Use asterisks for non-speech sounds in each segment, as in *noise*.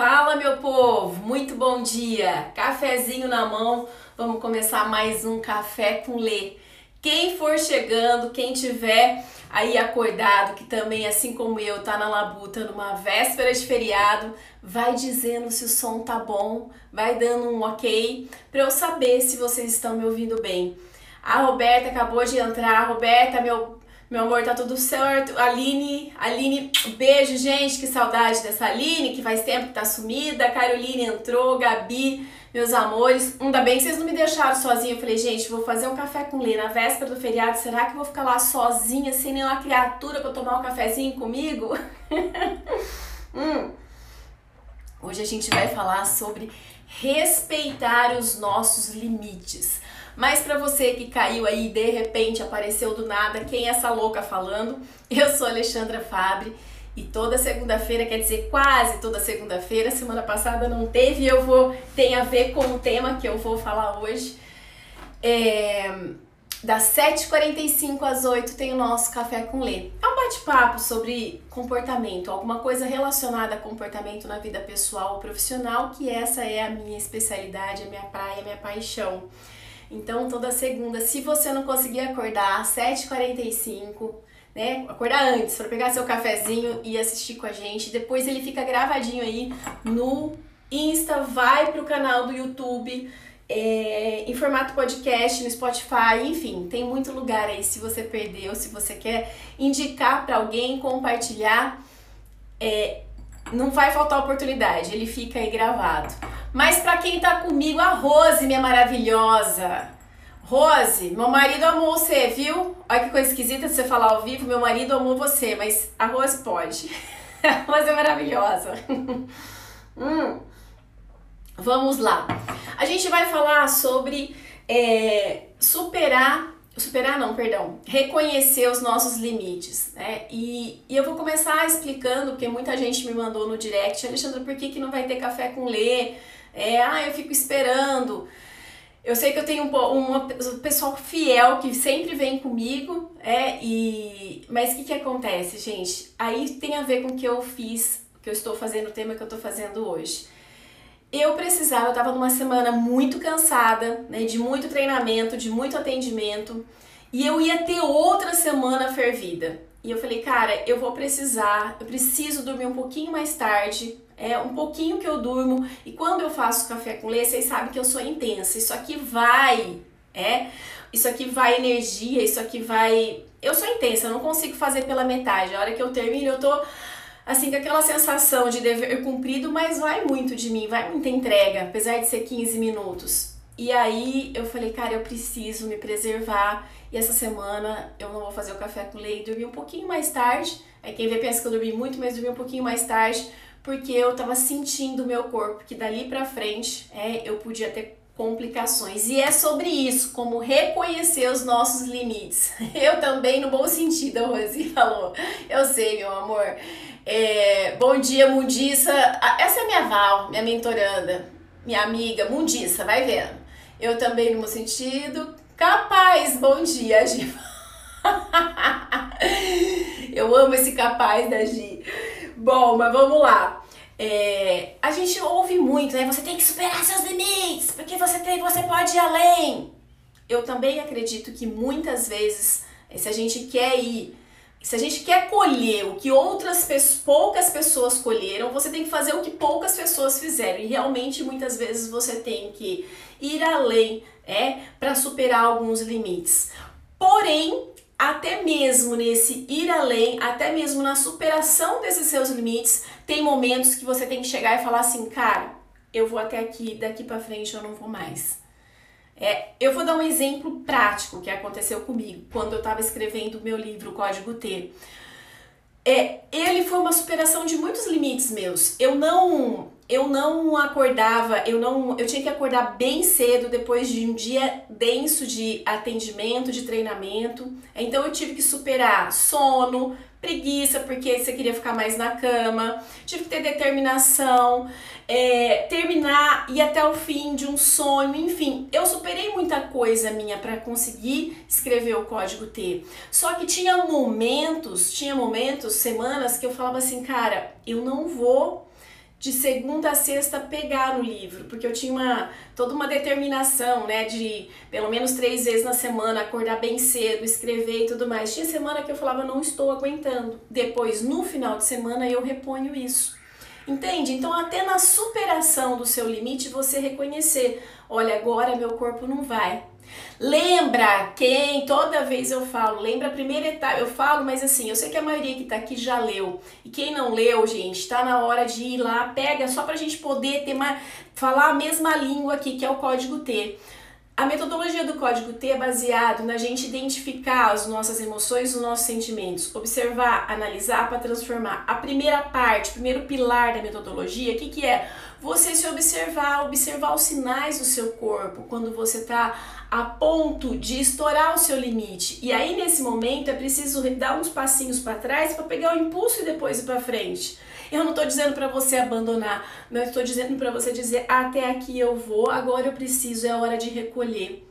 Fala, meu povo! Muito bom dia! Cafezinho na mão, vamos começar mais um Café com Lê. Quem for chegando, quem tiver aí acordado, que também, assim como eu, tá na labuta numa véspera de feriado, vai dizendo se o som tá bom, vai dando um ok, para eu saber se vocês estão me ouvindo bem. A Roberta acabou de entrar. Roberta, meu meu amor, tá tudo certo. Aline, Aline, beijo, gente. Que saudade dessa Aline, que faz tempo que tá sumida. Caroline entrou, Gabi, meus amores. Ainda bem que vocês não me deixaram sozinha. Eu falei, gente, vou fazer um café com Lê na véspera do feriado. Será que eu vou ficar lá sozinha, sem nenhuma criatura pra tomar um cafezinho comigo? *laughs* hum. Hoje a gente vai falar sobre respeitar os nossos limites. Mas para você que caiu aí de repente apareceu do nada, quem é essa louca falando? Eu sou Alexandra Fabre e toda segunda-feira, quer dizer, quase toda segunda-feira, semana passada não teve, eu vou tem a ver com o tema que eu vou falar hoje. É, das 7h45 às 8 tem o nosso Café com Lê. É um bate-papo sobre comportamento, alguma coisa relacionada a comportamento na vida pessoal ou profissional, que essa é a minha especialidade, a minha praia, a minha paixão. Então, toda segunda, se você não conseguir acordar às 7h45, né? Acordar antes para pegar seu cafezinho e assistir com a gente. Depois ele fica gravadinho aí no Insta, vai pro canal do YouTube, é, em formato podcast, no Spotify, enfim, tem muito lugar aí se você perdeu, se você quer indicar para alguém, compartilhar. É, não vai faltar oportunidade, ele fica aí gravado. Mas para quem tá comigo, a Rose, minha maravilhosa. Rose, meu marido amou você, viu? Olha que coisa esquisita de você falar ao vivo, meu marido amou você, mas a Rose pode. *laughs* a Rose é maravilhosa. *laughs* hum. Vamos lá. A gente vai falar sobre é, superar superar não, perdão, reconhecer os nossos limites, né? E, e eu vou começar explicando, porque muita gente me mandou no direct, Alexandre, por que, que não vai ter café com lê? É, ah, eu fico esperando. Eu sei que eu tenho um, um pessoal fiel que sempre vem comigo, é, e mas o que, que acontece, gente? Aí tem a ver com o que eu fiz, que eu estou fazendo, o tema que eu estou fazendo hoje. Eu precisava, eu estava numa semana muito cansada, né, de muito treinamento, de muito atendimento, e eu ia ter outra semana fervida. E eu falei, cara, eu vou precisar, eu preciso dormir um pouquinho mais tarde, é um pouquinho que eu durmo. E quando eu faço café com leite, vocês sabem que eu sou intensa. Isso aqui vai, é, isso aqui vai energia, isso aqui vai. Eu sou intensa, eu não consigo fazer pela metade. A hora que eu termino, eu tô assim com aquela sensação de dever cumprido, mas vai muito de mim, vai muita entrega, apesar de ser 15 minutos. E aí eu falei, cara, eu preciso me preservar. E essa semana eu não vou fazer o café com leite, dormi um pouquinho mais tarde. Aí quem vê pensa que eu dormi muito, mas dormi um pouquinho mais tarde, porque eu tava sentindo o meu corpo que dali pra frente é, eu podia ter complicações. E é sobre isso, como reconhecer os nossos limites. *laughs* Eu também, no bom sentido, a Rosi *laughs* falou. Eu sei, meu amor. É, bom dia, Mundiça. Essa é minha Val, minha mentoranda, minha amiga, Mundiça, vai vendo. Eu também, no meu sentido, capaz. Bom dia, Gi. *laughs* Eu amo esse capaz da Gi. Bom, mas vamos lá. É, a gente ouve muito, né? Você tem que superar seus limites, porque você tem, você pode ir além. Eu também acredito que muitas vezes, se a gente quer ir se a gente quer colher o que outras poucas pessoas colheram, você tem que fazer o que poucas pessoas fizeram. E realmente muitas vezes você tem que ir além, é, para superar alguns limites. Porém, até mesmo nesse ir além, até mesmo na superação desses seus limites, tem momentos que você tem que chegar e falar assim, cara, eu vou até aqui, daqui para frente eu não vou mais. É, eu vou dar um exemplo prático que aconteceu comigo quando eu estava escrevendo o meu livro Código T. É, ele foi uma superação de muitos limites meus. Eu não eu não acordava, eu não, eu tinha que acordar bem cedo depois de um dia denso de atendimento, de treinamento. Então eu tive que superar sono, preguiça porque você queria ficar mais na cama, tive que ter determinação, é, terminar e até o fim de um sonho, enfim, eu superei muita coisa minha para conseguir escrever o código T. Só que tinha momentos, tinha momentos, semanas que eu falava assim, cara, eu não vou de segunda a sexta pegar no livro, porque eu tinha uma, toda uma determinação, né, de pelo menos três vezes na semana acordar bem cedo, escrever e tudo mais. Tinha semana que eu falava, não estou aguentando. Depois, no final de semana, eu reponho isso. Entende? Então, até na superação do seu limite, você reconhecer: olha, agora meu corpo não vai. Lembra quem toda vez eu falo, lembra a primeira etapa, eu falo, mas assim, eu sei que a maioria que tá aqui já leu. E quem não leu, gente, tá na hora de ir lá, pega só pra gente poder ter uma, falar a mesma língua aqui, que é o código T. A metodologia do código T é baseado na gente identificar as nossas emoções, os nossos sentimentos, observar, analisar para transformar. A primeira parte, primeiro pilar da metodologia, o que, que é? Você se observar, observar os sinais do seu corpo quando você está a ponto de estourar o seu limite. E aí nesse momento é preciso dar uns passinhos para trás para pegar o impulso e depois ir para frente. Eu não estou dizendo para você abandonar, mas estou dizendo para você dizer até aqui eu vou, agora eu preciso, é hora de recolher.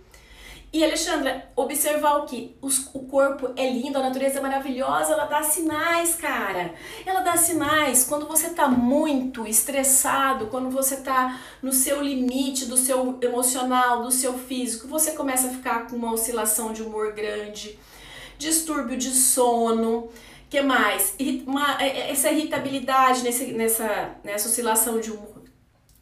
E Alexandra, observar o que? O corpo é lindo, a natureza é maravilhosa, ela dá sinais, cara. Ela dá sinais. Quando você tá muito estressado, quando você tá no seu limite do seu emocional, do seu físico, você começa a ficar com uma oscilação de humor grande, distúrbio de sono. que mais? Uma, é, é, essa irritabilidade nesse, nessa, nessa oscilação de humor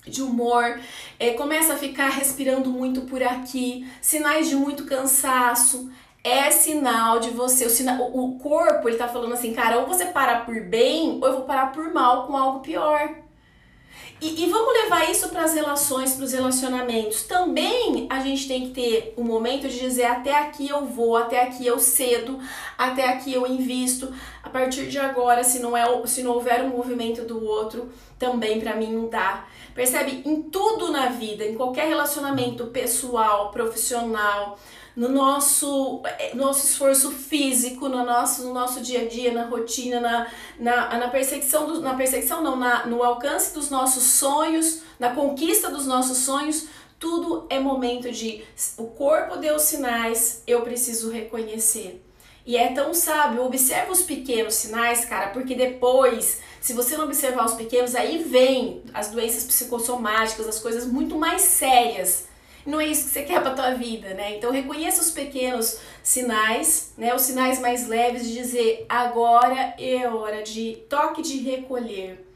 de humor, é, começa a ficar respirando muito por aqui, sinais de muito cansaço, é sinal de você, o, sinal, o corpo ele tá falando assim, cara, ou você para por bem, ou eu vou parar por mal com algo pior. E, e vamos levar isso para as relações, para os relacionamentos. Também a gente tem que ter o um momento de dizer até aqui eu vou, até aqui eu cedo, até aqui eu invisto. A partir de agora, se não, é, se não houver um movimento do outro, também para mim não dá. Percebe? Em tudo na vida, em qualquer relacionamento pessoal, profissional, no nosso, eh, nosso esforço físico, no nosso, no nosso dia a dia, na rotina, na, na, na perseguição, do, na perseguição não, na, no alcance dos nossos sonhos, na conquista dos nossos sonhos, tudo é momento de o corpo deu sinais, eu preciso reconhecer. E é tão sábio, observa os pequenos sinais, cara, porque depois se você não observar os pequenos, aí vem as doenças psicossomáticas, as coisas muito mais sérias. Não é isso que você quer para tua vida, né? Então reconheça os pequenos sinais, né? Os sinais mais leves de dizer agora é hora de toque de recolher.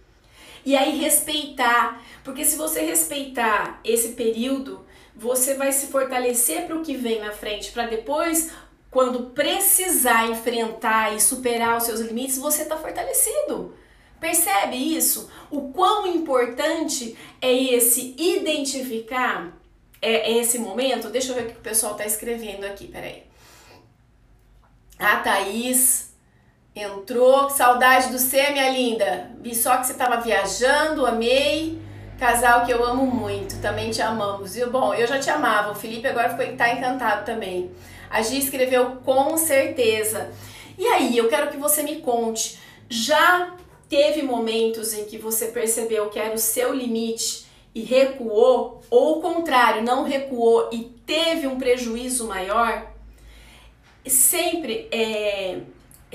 E aí respeitar, porque se você respeitar esse período, você vai se fortalecer para o que vem na frente, para depois quando precisar enfrentar e superar os seus limites, você tá fortalecido. Percebe isso? O quão importante é esse identificar é, esse momento? Deixa eu ver o que o pessoal está escrevendo aqui, peraí. A Thaís entrou. Saudade do você, minha linda. Vi só que você estava viajando, amei. Casal que eu amo muito, também te amamos. E bom, eu já te amava. O Felipe agora ficou tá encantado também. A Gi escreveu com certeza. E aí, eu quero que você me conte. Já Teve momentos em que você percebeu que era o seu limite e recuou, ou o contrário, não recuou e teve um prejuízo maior? Sempre é,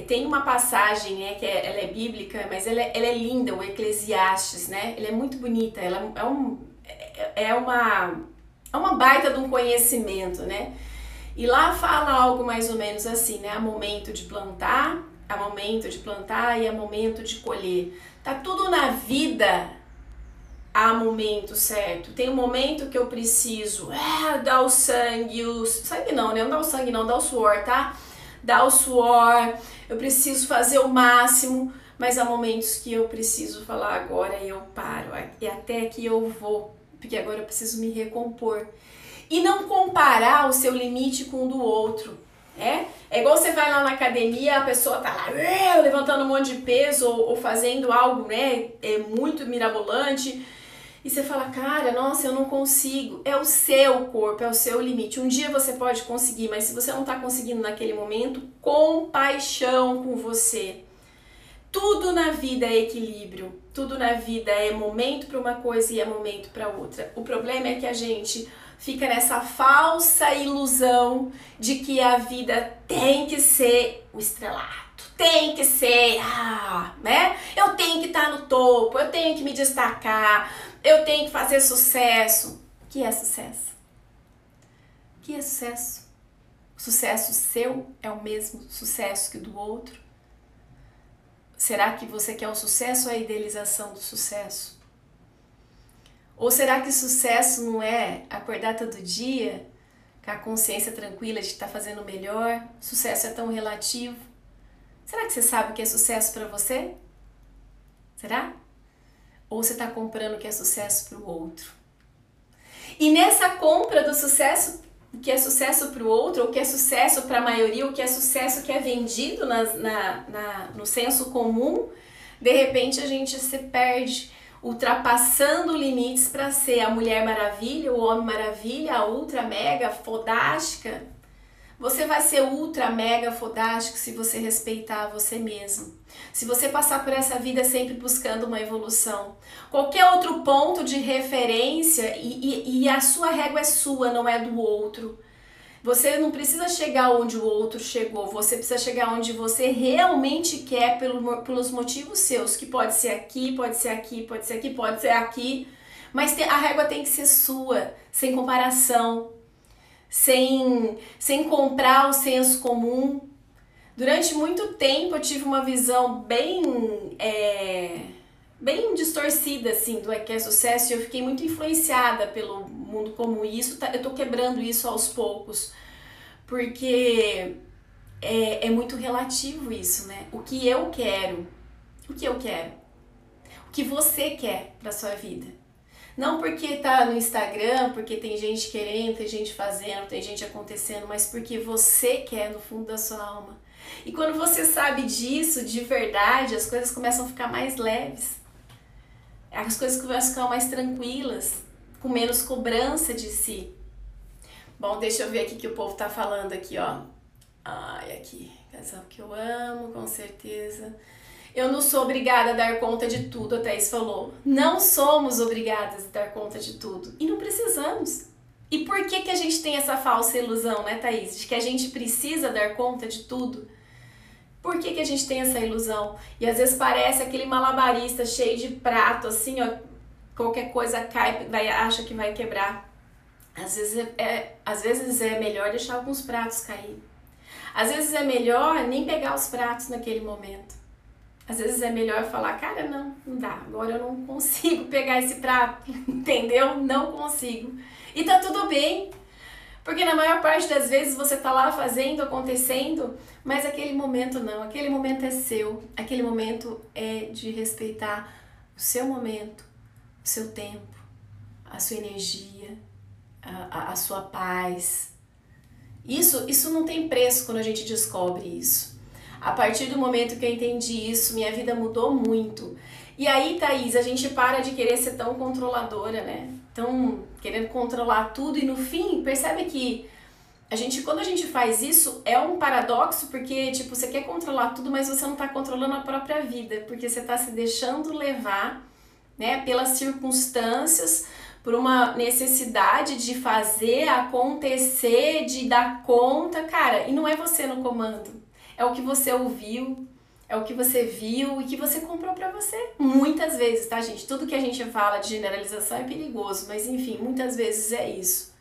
tem uma passagem, né, que é, ela é bíblica, mas ela é, ela é linda, o Eclesiastes, né? Ela é muito bonita, ela é, um, é, é uma é uma baita de um conhecimento, né? E lá fala algo mais ou menos assim, né? Há momento de plantar, há momento de plantar e há momento de colher. Tá tudo na vida há momento certo. Tem um momento que eu preciso é, dar o sangue, o sangue não, né? Não dá o sangue não, dá o suor, tá? Dá o suor. Eu preciso fazer o máximo, mas há momentos que eu preciso falar agora eu paro e até que eu vou, porque agora eu preciso me recompor. E não comparar o seu limite com o do outro. É? É igual você vai lá na academia, a pessoa tá lá levantando um monte de peso ou, ou, fazendo algo, né, é muito mirabolante. E você fala, cara, nossa, eu não consigo. É o seu corpo, é o seu limite. Um dia você pode conseguir, mas se você não tá conseguindo naquele momento, compaixão com você. Tudo na vida é equilíbrio. Tudo na vida é momento para uma coisa e é momento para outra. O problema é que a gente fica nessa falsa ilusão de que a vida tem que ser o estrelato, tem que ser, ah, né? Eu tenho que estar no topo, eu tenho que me destacar, eu tenho que fazer sucesso. O que é sucesso? O que é sucesso? O sucesso seu é o mesmo sucesso que o do outro? Será que você quer o sucesso ou a idealização do sucesso? Ou será que sucesso não é acordar todo dia com a consciência tranquila de estar fazendo melhor? Sucesso é tão relativo. Será que você sabe o que é sucesso para você? Será? Ou você está comprando o que é sucesso para o outro? E nessa compra do sucesso, o que é sucesso para o outro, o que é sucesso para a maioria, o que é sucesso que é vendido na, na, na, no senso comum, de repente a gente se perde ultrapassando limites para ser a Mulher Maravilha, o Homem Maravilha, a ultra mega fodástica. Você vai ser ultra mega fodástico se você respeitar você mesmo. Se você passar por essa vida sempre buscando uma evolução. Qualquer outro ponto de referência e, e, e a sua régua é sua, não é do outro. Você não precisa chegar onde o outro chegou, você precisa chegar onde você realmente quer pelo, pelos motivos seus, que pode ser aqui, pode ser aqui, pode ser aqui, pode ser aqui, mas a régua tem que ser sua, sem comparação, sem, sem comprar o senso comum. Durante muito tempo eu tive uma visão bem, é, bem distorcida assim do que é sucesso e eu fiquei muito influenciada pelo mundo comum. E isso tá, eu tô quebrando isso aos poucos, porque é, é muito relativo isso, né? O que eu quero, o que eu quero, o que você quer para sua vida. Não porque tá no Instagram, porque tem gente querendo, tem gente fazendo, tem gente acontecendo, mas porque você quer no fundo da sua alma. E quando você sabe disso de verdade, as coisas começam a ficar mais leves. As coisas começam a ficar mais tranquilas, com menos cobrança de si. Bom, deixa eu ver aqui que o povo tá falando aqui, ó. Ai, aqui, casal que eu amo, com certeza. Eu não sou obrigada a dar conta de tudo, a Thaís falou. Não somos obrigadas a dar conta de tudo. E não precisamos. E por que, que a gente tem essa falsa ilusão, né, Thaís? De que a gente precisa dar conta de tudo? Por que, que a gente tem essa ilusão? E às vezes parece aquele malabarista cheio de prato, assim, ó. Qualquer coisa cai, vai, acha que vai quebrar. Às vezes é, é, às vezes é melhor deixar alguns pratos cair. Às vezes é melhor nem pegar os pratos naquele momento. Às vezes é melhor falar, cara, não, não dá, agora eu não consigo pegar esse prato, *laughs* entendeu? Não consigo. E tá tudo bem, porque na maior parte das vezes você tá lá fazendo, acontecendo, mas aquele momento não, aquele momento é seu, aquele momento é de respeitar o seu momento, o seu tempo, a sua energia, a, a, a sua paz. Isso, isso não tem preço quando a gente descobre isso. A partir do momento que eu entendi isso, minha vida mudou muito. E aí, Thaís, a gente para de querer ser tão controladora, né? Tão querendo controlar tudo e no fim, percebe que a gente, quando a gente faz isso, é um paradoxo, porque, tipo, você quer controlar tudo, mas você não tá controlando a própria vida, porque você tá se deixando levar, né, pelas circunstâncias, por uma necessidade de fazer acontecer, de dar conta, cara, e não é você no comando é o que você ouviu, é o que você viu e que você comprou para você. Muitas vezes, tá, gente? Tudo que a gente fala de generalização é perigoso, mas enfim, muitas vezes é isso.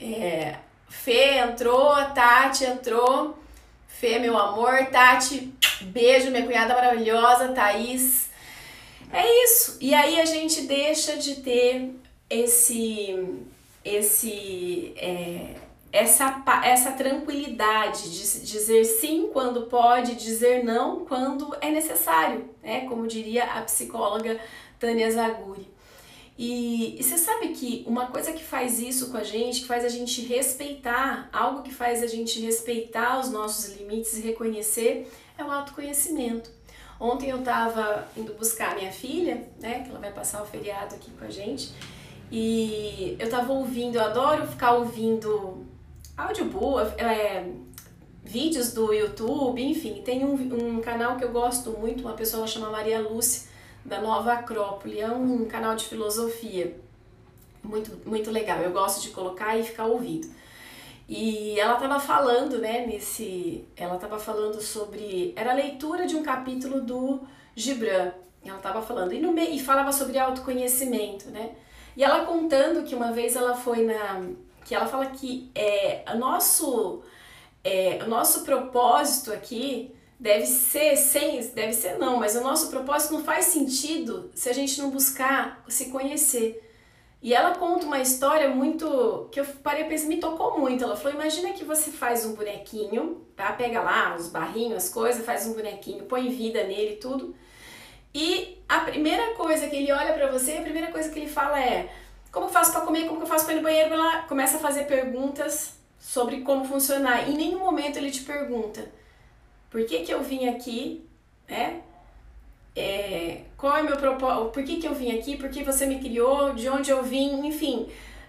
É, Fê entrou, Tati entrou. Fê, meu amor, Tati, beijo, minha cunhada maravilhosa, Thaís. É isso. E aí a gente deixa de ter esse esse é, essa, essa tranquilidade de dizer sim quando pode, dizer não quando é necessário, né? como diria a psicóloga Tânia Zaguri. E, e, você sabe que uma coisa que faz isso com a gente, que faz a gente respeitar, algo que faz a gente respeitar os nossos limites e reconhecer, é o autoconhecimento. Ontem eu estava indo buscar minha filha, né, que ela vai passar o feriado aqui com a gente, e eu estava ouvindo, eu adoro ficar ouvindo audiobook, é, vídeos do YouTube, enfim, tem um, um canal que eu gosto muito, uma pessoa chama Maria Lúcia, da Nova Acrópole, é um canal de filosofia muito, muito legal, eu gosto de colocar e ficar ouvindo. E ela estava falando, né, nesse. Ela estava falando sobre. Era a leitura de um capítulo do Gibran. Ela estava falando. E, no meio, e falava sobre autoconhecimento, né? E ela contando que uma vez ela foi na. Que ela fala que é, o, nosso, é, o nosso propósito aqui deve ser sem. Deve ser não, mas o nosso propósito não faz sentido se a gente não buscar se conhecer. E ela conta uma história muito que eu parei a me tocou muito. Ela falou: imagina que você faz um bonequinho, tá? Pega lá os barrinhos, as coisas, faz um bonequinho, põe vida nele tudo. E a primeira coisa que ele olha para você, a primeira coisa que ele fala é: como eu faço para comer, como eu faço para ir no banheiro? Ela começa a fazer perguntas sobre como funcionar. Em nenhum momento ele te pergunta: por que que eu vim aqui, né? É, qual é meu propósito? Por que que eu vim aqui? Por que você me criou? De onde eu vim? Enfim,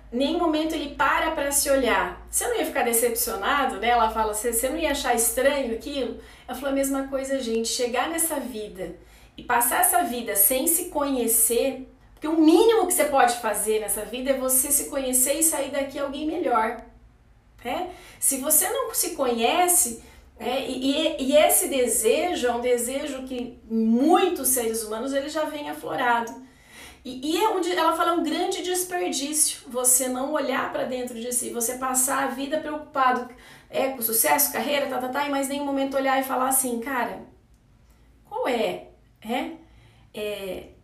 nenhum momento ele para para se olhar. Você não ia ficar decepcionado, né? Ela fala, você, você não ia achar estranho aquilo? Ela falou a mesma coisa, gente. Chegar nessa vida e passar essa vida sem se conhecer, porque o mínimo que você pode fazer nessa vida é você se conhecer e sair daqui alguém melhor. Né? Se você não se conhece, é, e, e, esse desejo é um desejo que muitos seres humanos ele já vem aflorado. E, e é onde ela fala um grande desperdício você não olhar para dentro de si, você passar a vida preocupado é, com sucesso, carreira, tá, tá, tá, e mais nenhum momento olhar e falar assim, cara, qual é é, é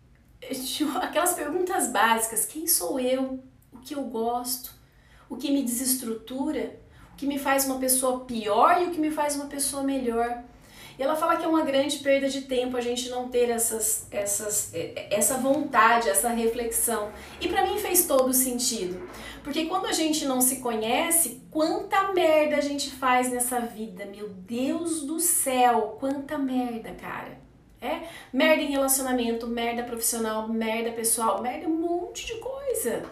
aquelas perguntas básicas: quem sou eu? O que eu gosto? O que me desestrutura? O que me faz uma pessoa pior e o que me faz uma pessoa melhor? E ela fala que é uma grande perda de tempo a gente não ter essas, essas, essa vontade, essa reflexão. E para mim fez todo sentido. Porque quando a gente não se conhece, quanta merda a gente faz nessa vida. Meu Deus do céu, quanta merda, cara. É merda em relacionamento, merda profissional, merda pessoal, merda um monte de coisa.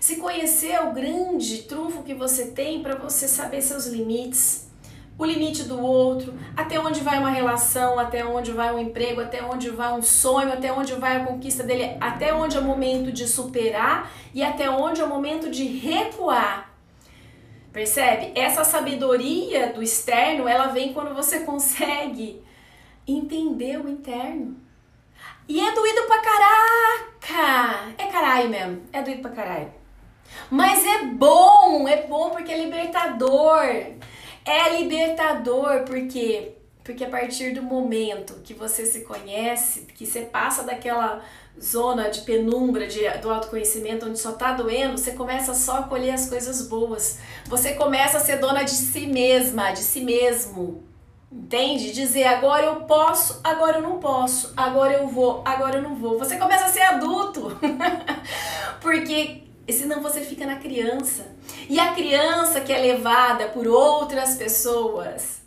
Se conhecer é o grande trunfo que você tem para você saber seus limites, o limite do outro, até onde vai uma relação, até onde vai um emprego, até onde vai um sonho, até onde vai a conquista dele, até onde é o momento de superar e até onde é o momento de recuar. Percebe? Essa sabedoria do externo, ela vem quando você *laughs* consegue entender o interno. E é doído pra caraca! É caralho mesmo, é doído pra caralho. Mas é bom, é bom porque é libertador. É libertador porque porque a partir do momento que você se conhece, que você passa daquela zona de penumbra de, do autoconhecimento onde só tá doendo, você começa só a colher as coisas boas. Você começa a ser dona de si mesma, de si mesmo. Entende? Dizer agora eu posso, agora eu não posso, agora eu vou, agora eu não vou. Você começa a ser adulto. *laughs* Porque senão você fica na criança. E a criança que é levada por outras pessoas,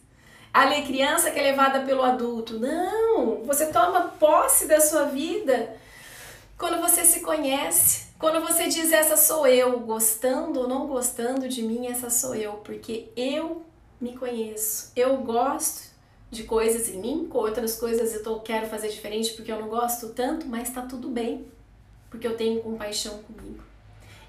a criança que é levada pelo adulto. Não, você toma posse da sua vida quando você se conhece. Quando você diz essa sou eu, gostando ou não gostando de mim, essa sou eu, porque eu me conheço. Eu gosto de coisas em mim, com outras coisas eu tô, quero fazer diferente porque eu não gosto tanto, mas tá tudo bem, porque eu tenho compaixão comigo.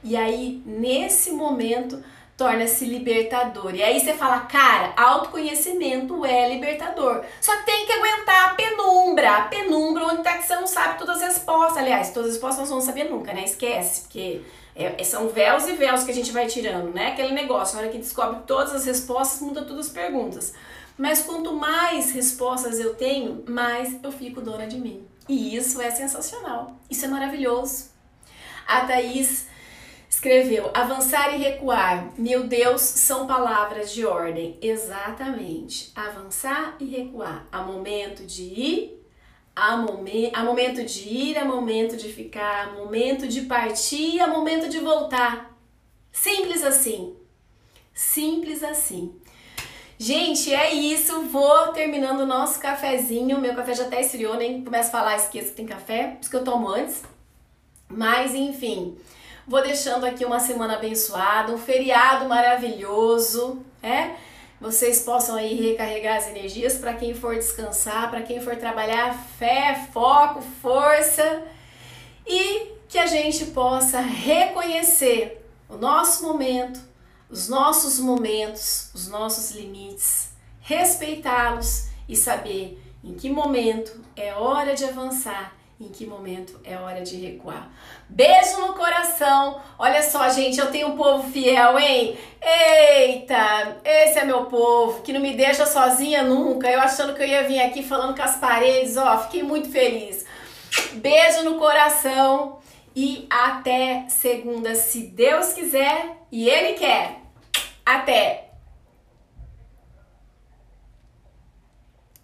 E aí, nesse momento, torna-se libertador. E aí você fala, cara, autoconhecimento é libertador. Só que tem que aguentar a penumbra, a penumbra onde tá que você não sabe todas as respostas. Aliás, todas as respostas nós não vamos saber nunca, né? Esquece, porque é, é, são véus e véus que a gente vai tirando, né? Aquele negócio, na hora que descobre todas as respostas, muda todas as perguntas. Mas quanto mais respostas eu tenho, mais eu fico dona de mim. E isso é sensacional. Isso é maravilhoso. A Thaís escreveu: avançar e recuar. Meu Deus, são palavras de ordem. Exatamente. Avançar e recuar. Há momento de ir Há, momen há momento de ir, há momento de ficar, há momento de partir, há momento de voltar. Simples assim. Simples assim. Gente, é isso. Vou terminando o nosso cafezinho. Meu café já até esfriou, nem começo a falar, esqueço que tem café, por isso que eu tomo antes. Mas enfim, vou deixando aqui uma semana abençoada, um feriado maravilhoso, é? Vocês possam aí recarregar as energias para quem for descansar, para quem for trabalhar, fé, foco, força. E que a gente possa reconhecer o nosso momento, os nossos momentos, os nossos limites, respeitá-los e saber em que momento é hora de avançar, em que momento é hora de recuar. Beijo no coração. Olha só, gente, eu tenho um povo fiel, hein? Eita, esse é meu povo que não me deixa sozinha nunca. Eu achando que eu ia vir aqui falando com as paredes, ó, fiquei muito feliz. Beijo no coração e até segunda, se Deus quiser e Ele quer. Até!